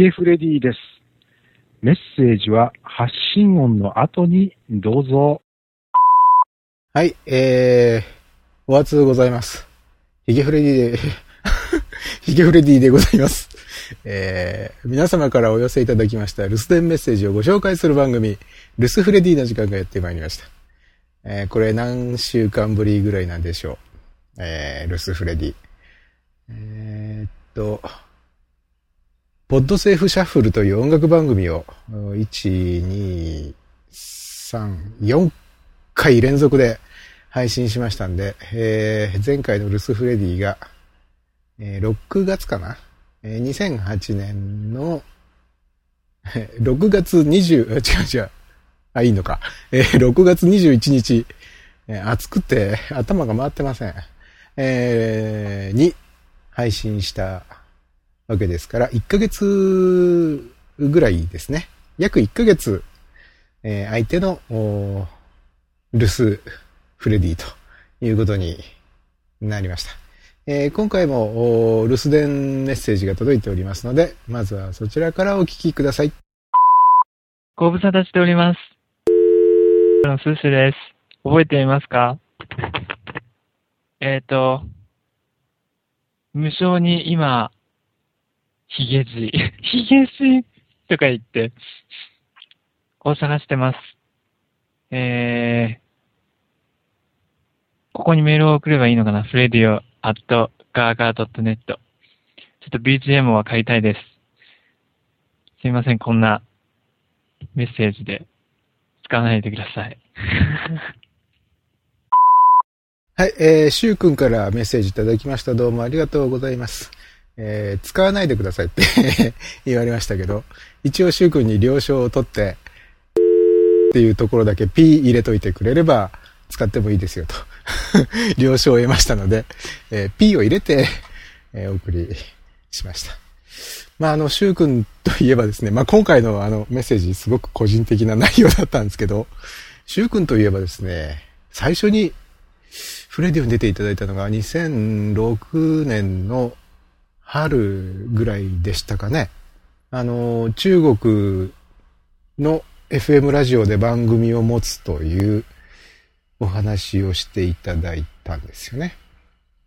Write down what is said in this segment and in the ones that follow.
ゲフレディです。メッセージは発信音の後にどうぞ。はい、えー、お初でございます。ヒゲフレディで、ヒゲフレディでございます。えー、皆様からお寄せいただきました留守電メッセージをご紹介する番組、留守フレディの時間がやってまいりました。えー、これ何週間ぶりぐらいなんでしょう。えー、留守フレディ。えー、っと、ポッドセーフシャッフルという音楽番組を、1、2、3、4回連続で配信しましたんで、えー、前回の留守フレディが、えー、6月かな、えー、2008年の、6月20、違う違う。あ、いいのか。えー、6月21日、えー、暑くて頭が回ってません。えー、に配信したわけですから、1ヶ月ぐらいですね。約1ヶ月、えー、相手の、留守フレディということになりました。えー、今回も留守電メッセージが届いておりますので、まずはそちらからお聞きください。ご無沙汰しております。のスーシュです。覚えていますか？えっ、ー、と、無償に今、ヒゲじ、ヒゲじとか言って、を探してます。えー、ここにメールを送ればいいのかな？フレディオアットガーガー .net。ちょっと BGM は買いたいです。すいません、こんなメッセージで使わないでください。はい、えー、シュウ君からメッセージいただきました。どうもありがとうございます。えー、使わないでくださいって 言われましたけど、一応シュウ君に了承を取って、っていうところだけ P 入れといてくれれば使ってもいいですよと 了承を得ましたので、えー、P を入れて、えー、お送りしました。まあ、あの、シュウ君といえばですね、まあ、今回のあのメッセージすごく個人的な内容だったんですけど、シュウ君といえばですね、最初にフレディオに出ていただいたのが2006年の春ぐらいでしたかね。あの、中国の FM ラジオで番組を持つというお話をしていただいたんですよね。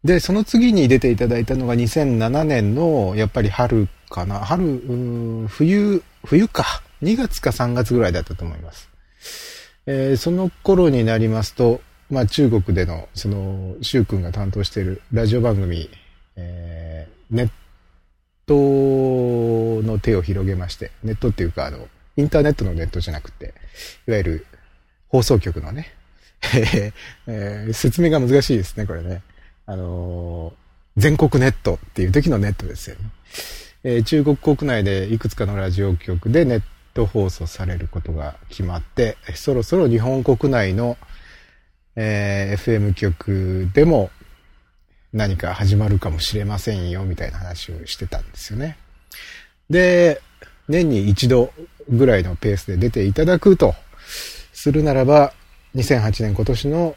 で、その次に出ていただいたのが2007年の、やっぱり春かな。春、冬、冬か。2月か3月ぐらいだったと思います。えー、その頃になりますと、まあ中国での、その、シュウ君が担当しているラジオ番組、えー、ネットの手を広げまして、ネットっていうか、あの、インターネットのネットじゃなくて、いわゆる放送局のね、えー、説明が難しいですね、これね。あのー、全国ネットっていう時のネットですよね。えー、中国国内でいくつかのラジオ局でネット放送されることが決まって、そろそろ日本国内の、えー、FM 局でも何か始まるかもしれませんよ、みたいな話をしてたんですよね。で、年に一度ぐらいのペースで出ていただくとするならば、2008年今年の、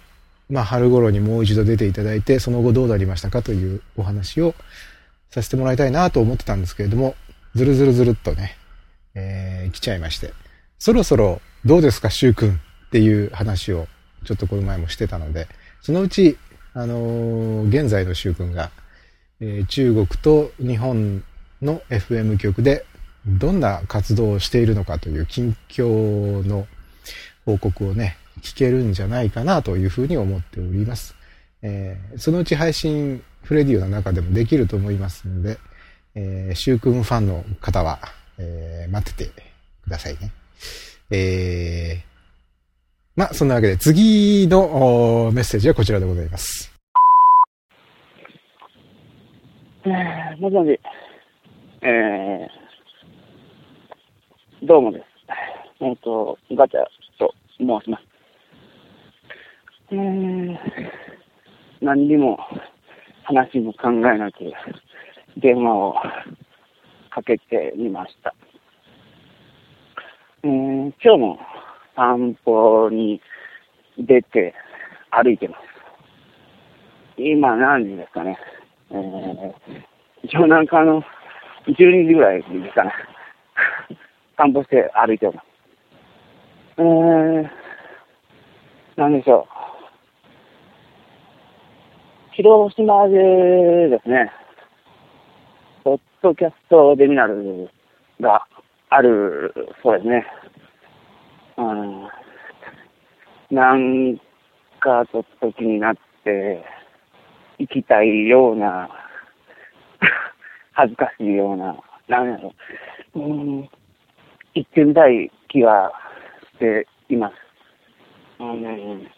まあ、春頃にもう一度出ていただいて、その後どうなりましたかというお話をさせてもらいたいなと思ってたんですけれども、ずるずるずるっとね、えー、来ちゃいまして、そろそろどうですか、シュウ君っていう話をちょっとこの前もしてたので、そのうち、あの、現在のシュウ君が、えー、中国と日本の FM 局でどんな活動をしているのかという近況の報告をね、聞けるんじゃないかなというふうに思っております。えー、そのうち配信、フレディオの中でもできると思いますので、えー、シュウ君ファンの方は、えー、待っててくださいね。えー、まあ、そんなわけで次のメッセージはこちらでございます。えー、もしもし。えー、どうもです。えっ、ー、と、ガチャと申します。えー、何にも話も考えなく電話をかけてみました。えー、今日も散歩に出て歩いてます。今何時ですかね。えー、一応なんかあの、12時ぐらいですかね。散歩して歩いてます。えー、なんでしょう。広島でですね、ポッドキャストデミナルがあるそうですね。うん、なんかちょっと気になって、行きたいような、恥ずかしいような、なんやろ。うん、行ってみたい気がしています。うん、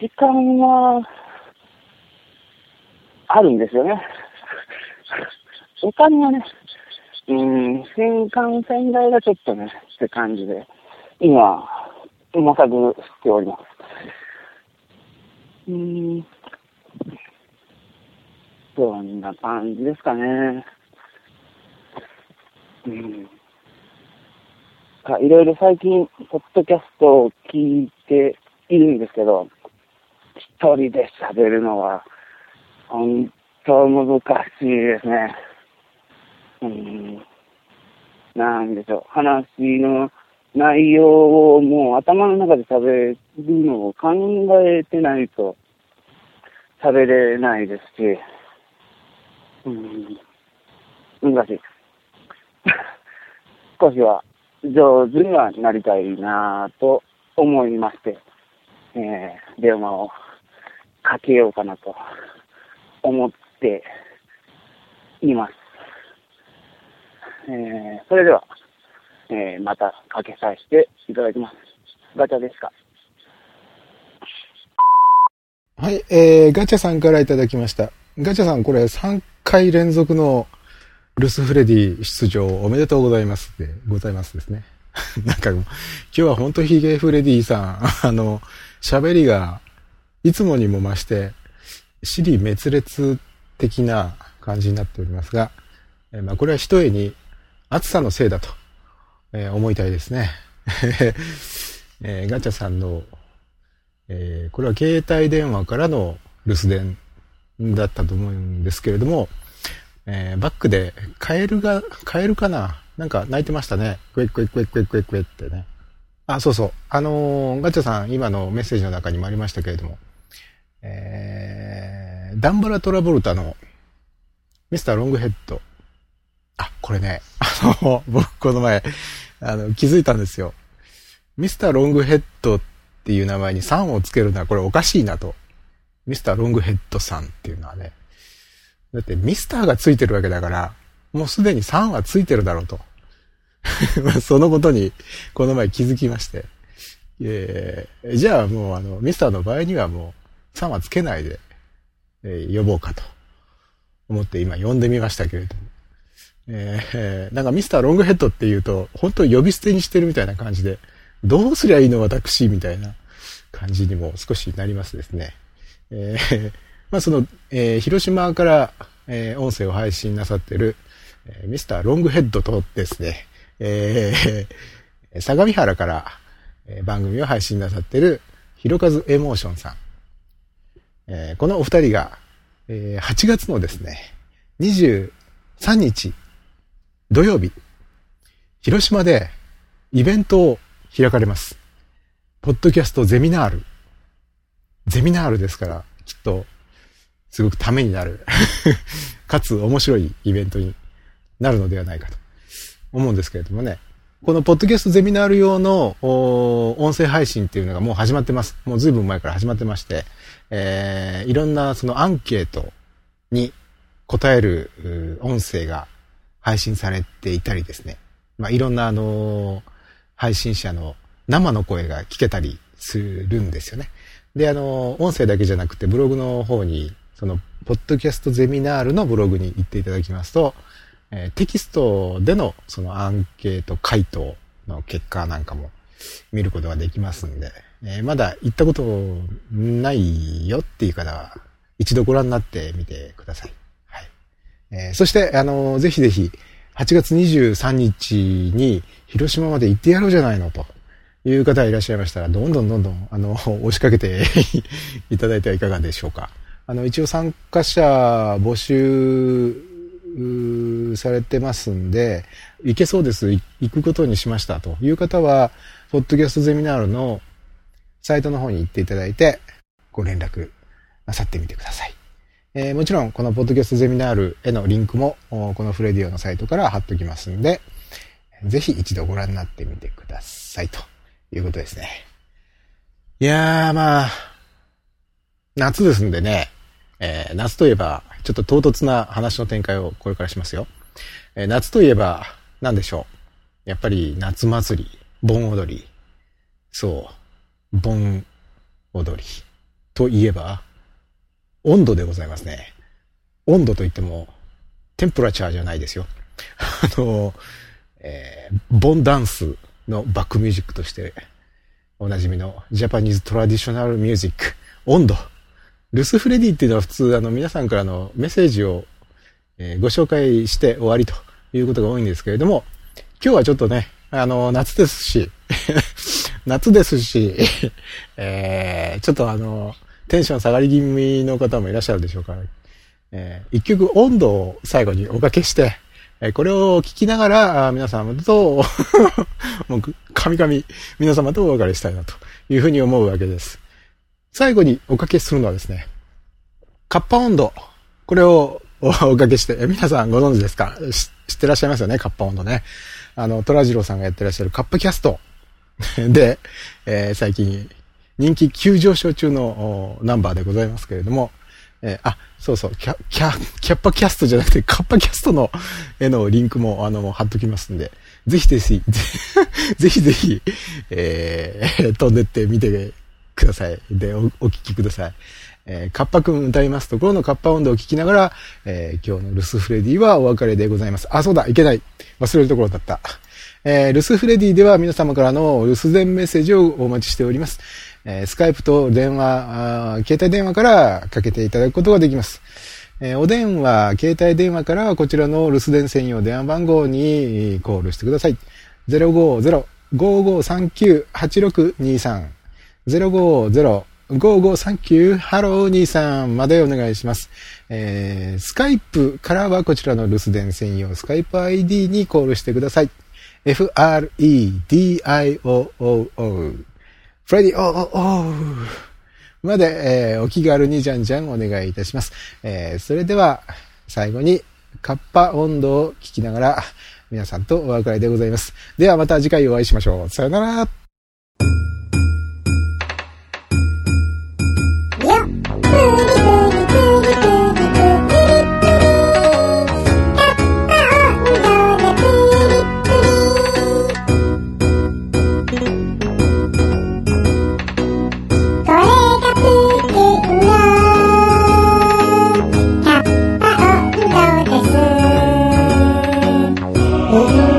時間は、あるんですよね。お金はね、うん、新幹線代がちょっとね、って感じで、今、模索しております。うん、そんな感じですかね。うん。いろいろ最近、ポッドキャストを聞いているんですけど、一人で喋るのは、本当難しいですね。うん。なんでしょう。話の内容をもう頭の中で喋るのを考えてないと喋れないですし、うん。難しい。少しは上手にはなりたいなぁと思いまして、えー、電話をかけようかなと思っています。えー、それでは、えー、またかけさせていただきます。ガチャですか？はい、えー、ガチャさんからいただきました。ガチャさん、これ3回連続のルスフレディ出場おめでとうございますでございますですね。なんか、今日は本当ヒゲフレディさん、あの、喋りがいつもにも増して、尻滅裂的な感じになっておりますが、えーまあ、これは一重に暑さのせいだと、えー思いたいですね。えーガチャさんの、えーこれは携帯電話からの留守電だったと思うんですけれども、えーバックでカエルが、カエルかな？なんか鳴いてましたね。クエクエクエクエクエクエってね。あ、そうそう。あのーガチャさん、今のメッセージの中にもありましたけれども、えーダンバラ・トラボルタのミスター・ロングヘッド。あ、これね、あの、僕この前、あの、気づいたんですよ。ミスター・ロングヘッドっていう名前に3をつけるのはこれおかしいなと。ミスター・ロングヘッドさんっていうのはね。だってミスターがついてるわけだから、もうすでに3はついてるだろうと。そのことに、この前気づきまして。えーじゃあもうあの、ミスターの場合にはもう3はつけないで、えー呼ぼうかと思って今呼んでみましたけれども。えーなんかミスターロングヘッドって言うと、本当呼び捨てにしてるみたいな感じで、どうすりゃいいの私みたいな感じにも少しなりますですね。えー まあその、えー広島から、えー音声を配信なさってる、えーミスターロングヘッドとですね、えー 相模原から、えー番組を配信なさってる、ひろかずエモーションさん。えーこのお二人が、えー8月のですね、23日、土曜日、広島でイベントを開かれます。ポッドキャストゼミナール。ゼミナールですから、きっと、すごくためになる。かつ面白いイベントになるのではないかと思うんですけれどもね。このポッドキャストゼミナール用の音声配信っていうのがもう始まってます。もう随分前から始まってまして、えーいろんなそのアンケートに答える音声が配信されていたりですね。まあ、いろんなあの配信者の生の声が聞けたりするんですよね。で、あの音声だけじゃなくてブログの方に、その、ポッドキャストゼミナールのブログに行っていただきますと、えーテキストでのそのアンケート回答の結果なんかも見ることができますんで、えーまだ行ったことないよっていう方は、一度ご覧になってみてください。えーそして、あのーぜひぜひ、8月23日に広島まで行ってやろうじゃないのという方がいらっしゃいましたら、どんどんどんどん、あの、押しかけていただいてはいかがでしょうか。あの、一応参加者募集されてますんで、行けそうです、行くことにしましたという方は、ポッドキャストゼミナールのサイトの方に行っていただいて、ご連絡なさってみてください。えーもちろん、このポッドキャストゼミナールへのリンクも、このフレディオのサイトから貼っておきますんで、ぜひ一度ご覧になってみてくださいということですね。いやー、まあ、夏ですんでね、えー夏といえば、ちょっと唐突な話の展開をこれからしますよ。えー夏といえば、何でしょう。やっぱり夏祭り、盆踊り。そう、盆踊り。といえば、音頭でございますね。音頭といっても、 temperature じゃないですよ。あの、えー盆 dance のバックミュージックとして、おなじみの Japanese traditional music、音頭。留守フレディっていうのは普通、あの、皆さんからのメッセージを、えーご紹介して終わりということが多いんですけれども、今日はちょっとね、あの、夏ですし、夏ですし、えーちょっとあの、テンション下がり気味の方もいらっしゃるでしょうから、えー一曲温度を最後におかけして、えーこれを聞きながら、皆様と、もう、神々、皆様とお別れしたいなというふうに思うわけです。最後におかけするのはですね、カッパ温度。これを おかけして、え皆さんご存知ですか？知ってらっしゃいますよね、カッパ温度ね。あの、トラジローさんがやってらっしゃるカッパキャストで、えー最近人気急上昇中のナンバーでございますけれども、えーあ、そうそう、キャ、キャ、キャッパキャストじゃなくて、カッパキャストのへのリンクも、あの、貼っときますんで、ぜひぜひ、ぜひぜひ、えー 飛んでってみてください。で、お、お聞きください。えーカッパくん歌いますところのカッパ温度を聞きながら、えー今日のルスフレディはお別れでございます。あ、そうだ、いけない。忘れるところだった。えー留守フレディでは皆様からの留守電メッセージをお待ちしております。えースカイプと電話、携帯電話からかけていただくことができます。えーお電話、携帯電話からこちらの留守電専用電話番号にコールしてください。050-5539-8623 050-5539ハロー23までお願いします。えー、スカイプからはこちらの留守電専用スカイプ ID にコールしてください。f-r-e-d-i-o-o-o フレディおーおーまで、えーお気軽にじゃんじゃんお願いいたします。えーそれでは最後にカッパ温度を聞きながら皆さんとお別れでございます。ではまた次回お会いしましょう。さよなら。Oh.